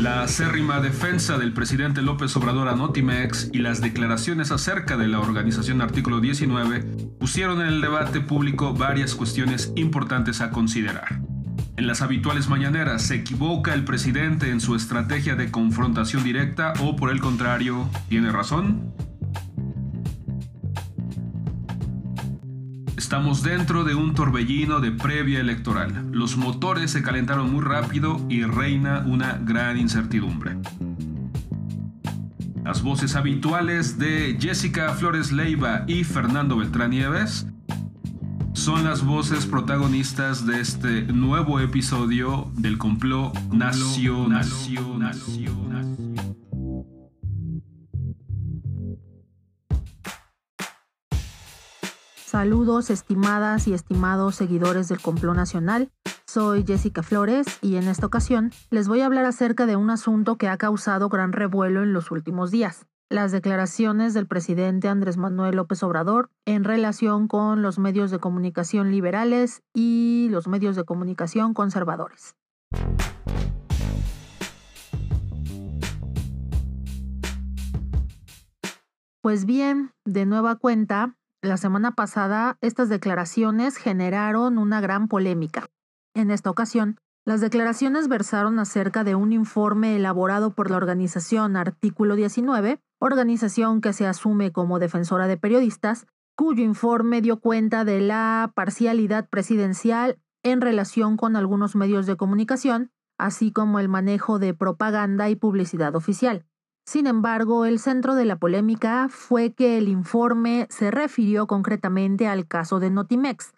La acérrima defensa del presidente López Obrador a Notimex y las declaraciones acerca de la organización Artículo 19 pusieron en el debate público varias cuestiones importantes a considerar. En las habituales mañaneras, ¿se equivoca el presidente en su estrategia de confrontación directa o por el contrario, tiene razón? Estamos dentro de un torbellino de previa electoral. Los motores se calentaron muy rápido y reina una gran incertidumbre. Las voces habituales de Jessica Flores Leiva y Fernando Beltrán Nieves son las voces protagonistas de este nuevo episodio del complot nacional. Saludos estimadas y estimados seguidores del Complot Nacional. Soy Jessica Flores y en esta ocasión les voy a hablar acerca de un asunto que ha causado gran revuelo en los últimos días. Las declaraciones del presidente Andrés Manuel López Obrador en relación con los medios de comunicación liberales y los medios de comunicación conservadores. Pues bien, de nueva cuenta, la semana pasada, estas declaraciones generaron una gran polémica. En esta ocasión, las declaraciones versaron acerca de un informe elaborado por la organización Artículo 19, organización que se asume como defensora de periodistas, cuyo informe dio cuenta de la parcialidad presidencial en relación con algunos medios de comunicación, así como el manejo de propaganda y publicidad oficial. Sin embargo, el centro de la polémica fue que el informe se refirió concretamente al caso de Notimex,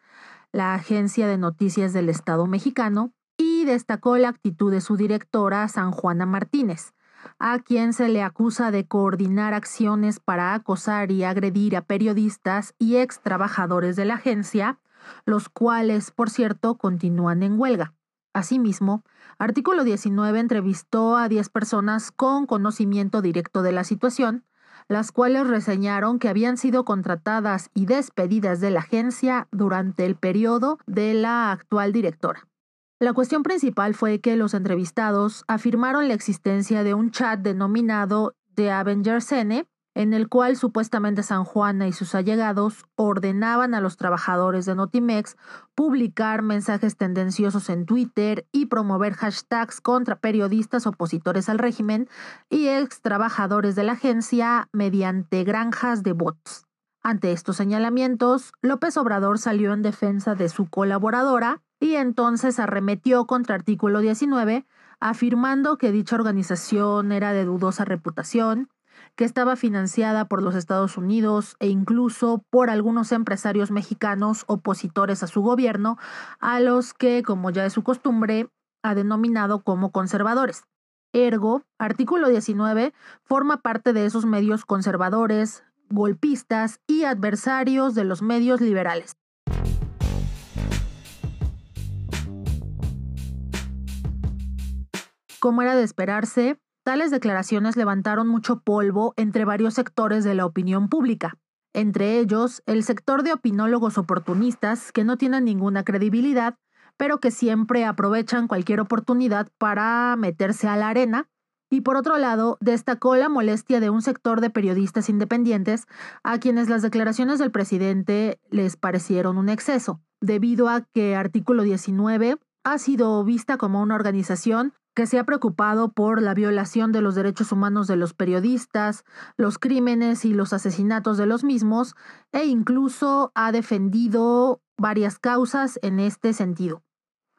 la agencia de noticias del Estado mexicano, y destacó la actitud de su directora, San Juana Martínez, a quien se le acusa de coordinar acciones para acosar y agredir a periodistas y ex trabajadores de la agencia, los cuales, por cierto, continúan en huelga. Asimismo, Artículo 19 entrevistó a 10 personas con conocimiento directo de la situación, las cuales reseñaron que habían sido contratadas y despedidas de la agencia durante el periodo de la actual directora. La cuestión principal fue que los entrevistados afirmaron la existencia de un chat denominado The Avengers N, en el cual supuestamente San Juana y sus allegados ordenaban a los trabajadores de Notimex publicar mensajes tendenciosos en Twitter y promover hashtags contra periodistas opositores al régimen y ex trabajadores de la agencia mediante granjas de bots. Ante estos señalamientos, López Obrador salió en defensa de su colaboradora y entonces arremetió contra artículo 19, afirmando que dicha organización era de dudosa reputación, que estaba financiada por los Estados Unidos e incluso por algunos empresarios mexicanos opositores a su gobierno, a los que, como ya es su costumbre, ha denominado como conservadores. Ergo, artículo 19 forma parte de esos medios conservadores, golpistas y adversarios de los medios liberales. Como era de esperarse, Tales declaraciones levantaron mucho polvo entre varios sectores de la opinión pública, entre ellos el sector de opinólogos oportunistas que no tienen ninguna credibilidad, pero que siempre aprovechan cualquier oportunidad para meterse a la arena, y por otro lado, destacó la molestia de un sector de periodistas independientes a quienes las declaraciones del presidente les parecieron un exceso, debido a que artículo 19 ha sido vista como una organización que se ha preocupado por la violación de los derechos humanos de los periodistas, los crímenes y los asesinatos de los mismos, e incluso ha defendido varias causas en este sentido.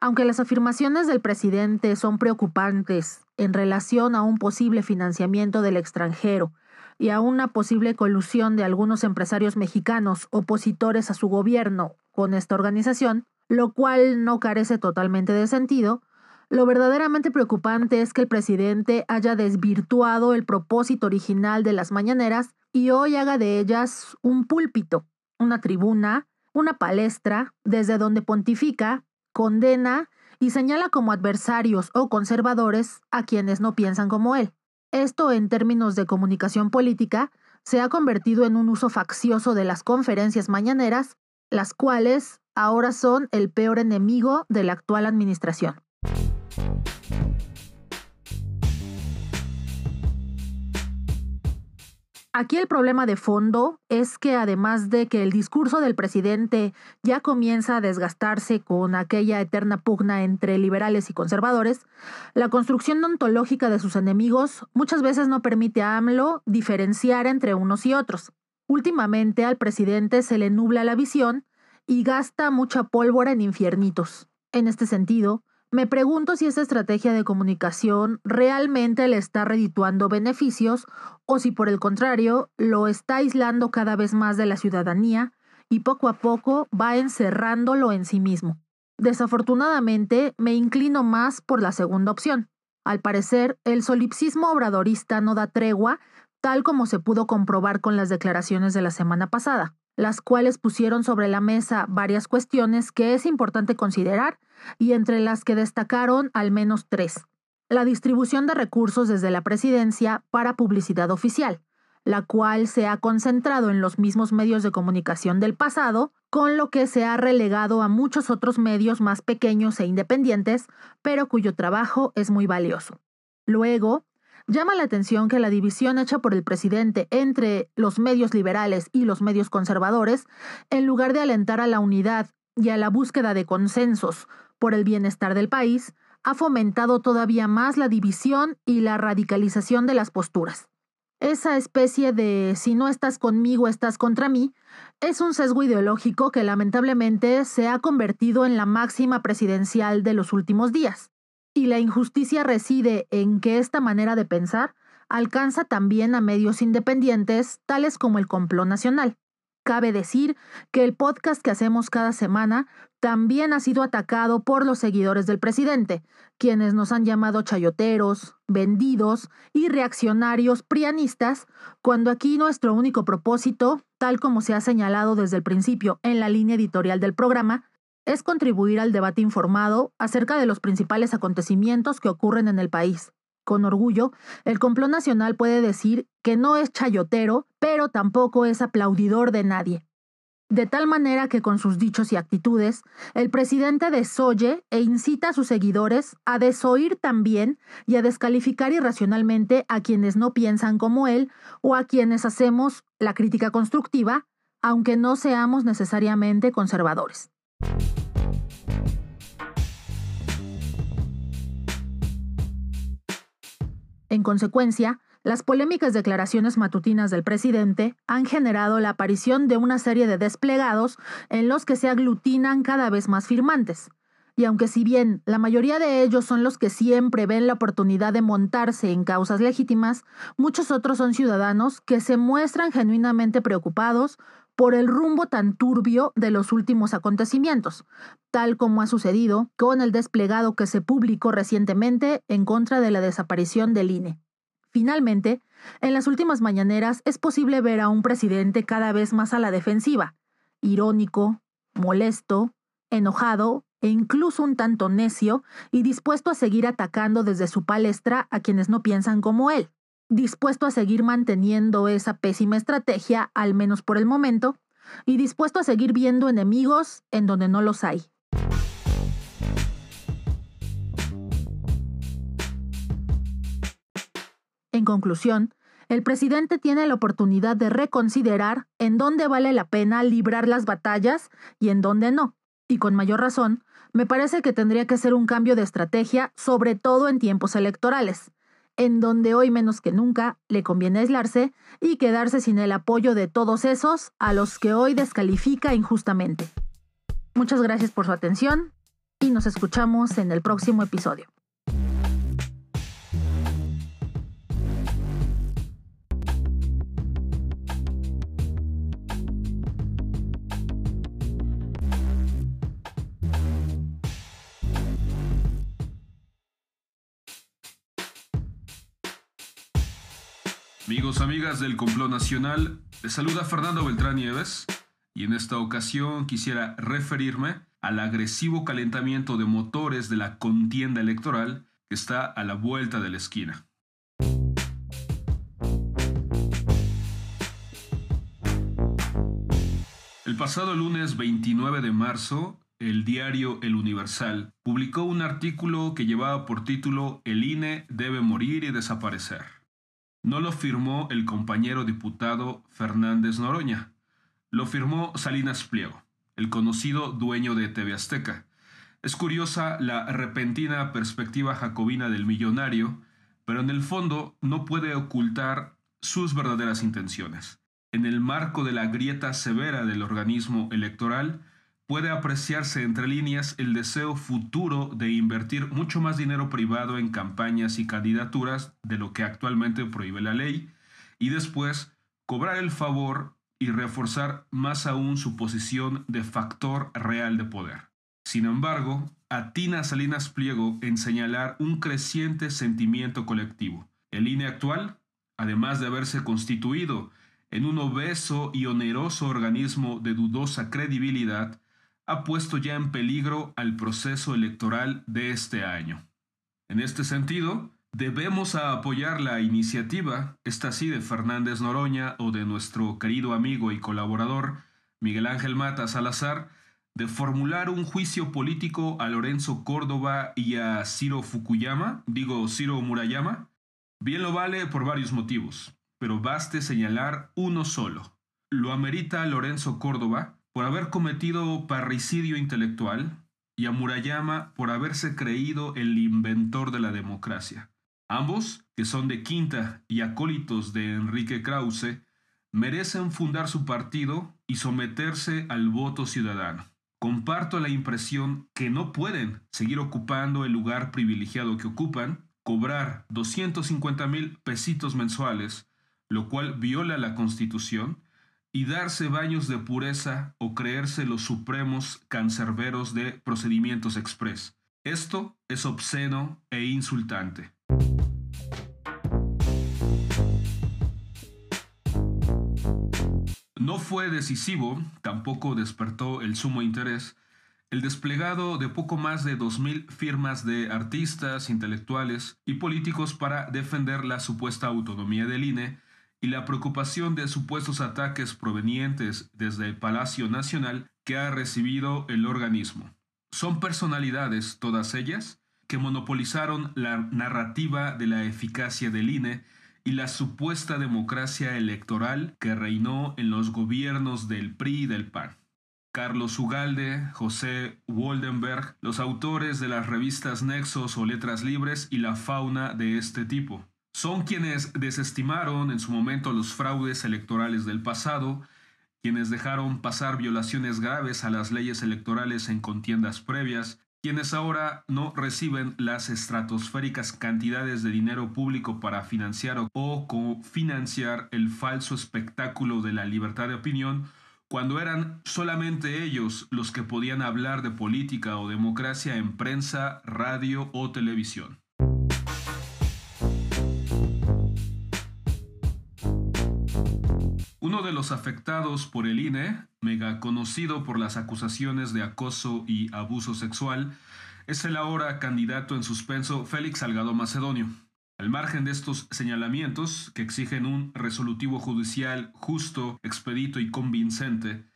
Aunque las afirmaciones del presidente son preocupantes en relación a un posible financiamiento del extranjero y a una posible colusión de algunos empresarios mexicanos opositores a su gobierno con esta organización, lo cual no carece totalmente de sentido, lo verdaderamente preocupante es que el presidente haya desvirtuado el propósito original de las mañaneras y hoy haga de ellas un púlpito, una tribuna, una palestra, desde donde pontifica, condena y señala como adversarios o conservadores a quienes no piensan como él. Esto, en términos de comunicación política, se ha convertido en un uso faccioso de las conferencias mañaneras, las cuales ahora son el peor enemigo de la actual administración. Aquí el problema de fondo es que además de que el discurso del presidente ya comienza a desgastarse con aquella eterna pugna entre liberales y conservadores, la construcción ontológica de sus enemigos muchas veces no permite a AMLO diferenciar entre unos y otros. Últimamente al presidente se le nubla la visión y gasta mucha pólvora en infiernitos. En este sentido, me pregunto si esta estrategia de comunicación realmente le está redituando beneficios o si por el contrario lo está aislando cada vez más de la ciudadanía y poco a poco va encerrándolo en sí mismo. Desafortunadamente, me inclino más por la segunda opción. Al parecer, el solipsismo obradorista no da tregua, tal como se pudo comprobar con las declaraciones de la semana pasada las cuales pusieron sobre la mesa varias cuestiones que es importante considerar y entre las que destacaron al menos tres. La distribución de recursos desde la presidencia para publicidad oficial, la cual se ha concentrado en los mismos medios de comunicación del pasado, con lo que se ha relegado a muchos otros medios más pequeños e independientes, pero cuyo trabajo es muy valioso. Luego, Llama la atención que la división hecha por el presidente entre los medios liberales y los medios conservadores, en lugar de alentar a la unidad y a la búsqueda de consensos por el bienestar del país, ha fomentado todavía más la división y la radicalización de las posturas. Esa especie de si no estás conmigo, estás contra mí, es un sesgo ideológico que lamentablemente se ha convertido en la máxima presidencial de los últimos días. Y la injusticia reside en que esta manera de pensar alcanza también a medios independientes, tales como el Complot Nacional. Cabe decir que el podcast que hacemos cada semana también ha sido atacado por los seguidores del presidente, quienes nos han llamado chayoteros, vendidos y reaccionarios prianistas, cuando aquí nuestro único propósito, tal como se ha señalado desde el principio en la línea editorial del programa, es contribuir al debate informado acerca de los principales acontecimientos que ocurren en el país. Con orgullo, el complot nacional puede decir que no es chayotero, pero tampoco es aplaudidor de nadie. De tal manera que con sus dichos y actitudes, el presidente desoye e incita a sus seguidores a desoír también y a descalificar irracionalmente a quienes no piensan como él o a quienes hacemos la crítica constructiva, aunque no seamos necesariamente conservadores. En consecuencia, las polémicas declaraciones matutinas del presidente han generado la aparición de una serie de desplegados en los que se aglutinan cada vez más firmantes. Y aunque si bien la mayoría de ellos son los que siempre ven la oportunidad de montarse en causas legítimas, muchos otros son ciudadanos que se muestran genuinamente preocupados por el rumbo tan turbio de los últimos acontecimientos, tal como ha sucedido con el desplegado que se publicó recientemente en contra de la desaparición del INE. Finalmente, en las últimas mañaneras es posible ver a un presidente cada vez más a la defensiva, irónico, molesto, enojado e incluso un tanto necio y dispuesto a seguir atacando desde su palestra a quienes no piensan como él dispuesto a seguir manteniendo esa pésima estrategia, al menos por el momento, y dispuesto a seguir viendo enemigos en donde no los hay. En conclusión, el presidente tiene la oportunidad de reconsiderar en dónde vale la pena librar las batallas y en dónde no. Y con mayor razón, me parece que tendría que ser un cambio de estrategia, sobre todo en tiempos electorales en donde hoy menos que nunca le conviene aislarse y quedarse sin el apoyo de todos esos a los que hoy descalifica injustamente. Muchas gracias por su atención y nos escuchamos en el próximo episodio. Amigos, amigas del Complot Nacional, les saluda Fernando Beltrán Nieves y en esta ocasión quisiera referirme al agresivo calentamiento de motores de la contienda electoral que está a la vuelta de la esquina. El pasado lunes 29 de marzo, el diario El Universal publicó un artículo que llevaba por título El INE debe morir y desaparecer. No lo firmó el compañero diputado Fernández Noroña, lo firmó Salinas Pliego, el conocido dueño de TV Azteca. Es curiosa la repentina perspectiva jacobina del millonario, pero en el fondo no puede ocultar sus verdaderas intenciones. En el marco de la grieta severa del organismo electoral, puede apreciarse entre líneas el deseo futuro de invertir mucho más dinero privado en campañas y candidaturas de lo que actualmente prohíbe la ley, y después cobrar el favor y reforzar más aún su posición de factor real de poder. Sin embargo, atina Salinas Pliego en señalar un creciente sentimiento colectivo. El INE actual, además de haberse constituido en un obeso y oneroso organismo de dudosa credibilidad, ha puesto ya en peligro al proceso electoral de este año. En este sentido, debemos apoyar la iniciativa, esta sí de Fernández Noroña o de nuestro querido amigo y colaborador Miguel Ángel Mata Salazar, de formular un juicio político a Lorenzo Córdoba y a Ciro Fukuyama, digo Ciro Murayama, bien lo vale por varios motivos, pero baste señalar uno solo. Lo amerita Lorenzo Córdoba por haber cometido parricidio intelectual y a Murayama por haberse creído el inventor de la democracia. Ambos, que son de quinta y acólitos de Enrique Krause, merecen fundar su partido y someterse al voto ciudadano. Comparto la impresión que no pueden seguir ocupando el lugar privilegiado que ocupan, cobrar 250 mil pesitos mensuales, lo cual viola la Constitución, y darse baños de pureza o creerse los supremos cancerberos de procedimientos express. Esto es obsceno e insultante. No fue decisivo, tampoco despertó el sumo interés, el desplegado de poco más de 2.000 firmas de artistas, intelectuales y políticos para defender la supuesta autonomía del INE y la preocupación de supuestos ataques provenientes desde el Palacio Nacional que ha recibido el organismo. Son personalidades, todas ellas, que monopolizaron la narrativa de la eficacia del INE y la supuesta democracia electoral que reinó en los gobiernos del PRI y del PAN. Carlos Ugalde, José Woldenberg, los autores de las revistas Nexos o Letras Libres y la fauna de este tipo. Son quienes desestimaron en su momento los fraudes electorales del pasado, quienes dejaron pasar violaciones graves a las leyes electorales en contiendas previas quienes ahora no reciben las estratosféricas cantidades de dinero público para financiar o cofinanciar el falso espectáculo de la libertad de opinión, cuando eran solamente ellos los que podían hablar de política o democracia en prensa, radio o televisión. Uno de los afectados por el INE, mega conocido por las acusaciones de acoso y abuso sexual, es el ahora candidato en suspenso Félix Salgado Macedonio. Al margen de estos señalamientos, que exigen un resolutivo judicial justo, expedito y convincente,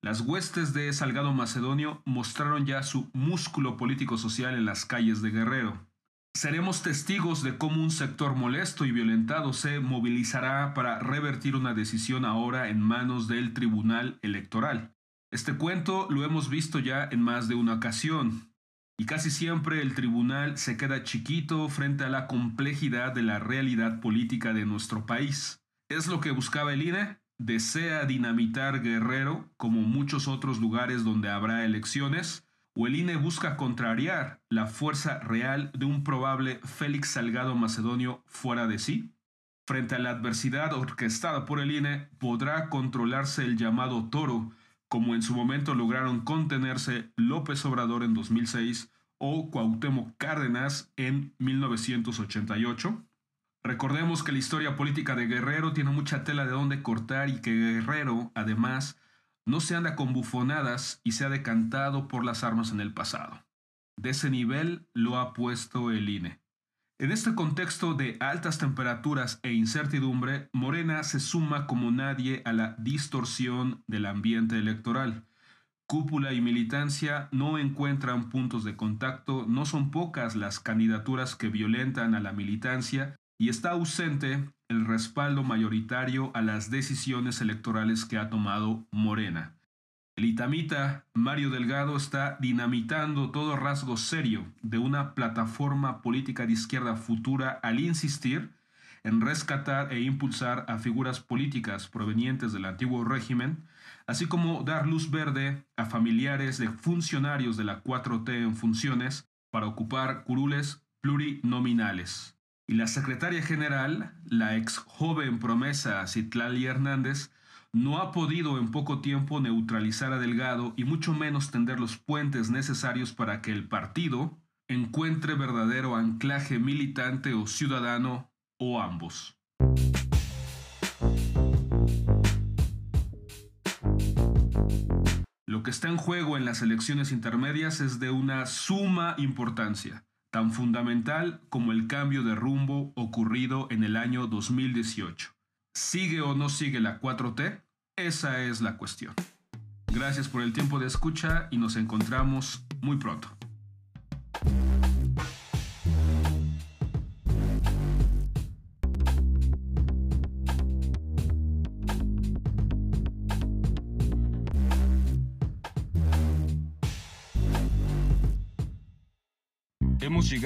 las huestes de Salgado Macedonio mostraron ya su músculo político-social en las calles de Guerrero. Seremos testigos de cómo un sector molesto y violentado se movilizará para revertir una decisión ahora en manos del Tribunal Electoral. Este cuento lo hemos visto ya en más de una ocasión, y casi siempre el tribunal se queda chiquito frente a la complejidad de la realidad política de nuestro país. ¿Es lo que buscaba el INE? ¿Desea dinamitar Guerrero como muchos otros lugares donde habrá elecciones? El INE busca contrariar la fuerza real de un probable Félix Salgado Macedonio fuera de sí? Frente a la adversidad orquestada por el INE, ¿podrá controlarse el llamado toro, como en su momento lograron contenerse López Obrador en 2006 o Cuauhtémoc Cárdenas en 1988? Recordemos que la historia política de Guerrero tiene mucha tela de dónde cortar y que Guerrero, además, no se anda con bufonadas y se ha decantado por las armas en el pasado. De ese nivel lo ha puesto el INE. En este contexto de altas temperaturas e incertidumbre, Morena se suma como nadie a la distorsión del ambiente electoral. Cúpula y militancia no encuentran puntos de contacto, no son pocas las candidaturas que violentan a la militancia y está ausente el respaldo mayoritario a las decisiones electorales que ha tomado Morena. El itamita Mario Delgado está dinamitando todo rasgo serio de una plataforma política de izquierda futura al insistir en rescatar e impulsar a figuras políticas provenientes del antiguo régimen, así como dar luz verde a familiares de funcionarios de la 4T en funciones para ocupar curules plurinominales. Y la secretaria general, la ex joven promesa Citlali Hernández, no ha podido en poco tiempo neutralizar a Delgado y mucho menos tender los puentes necesarios para que el partido encuentre verdadero anclaje militante o ciudadano o ambos. Lo que está en juego en las elecciones intermedias es de una suma importancia, tan fundamental como el cambio de rumbo ocurrido en el año 2018. ¿Sigue o no sigue la 4T? Esa es la cuestión. Gracias por el tiempo de escucha y nos encontramos muy pronto.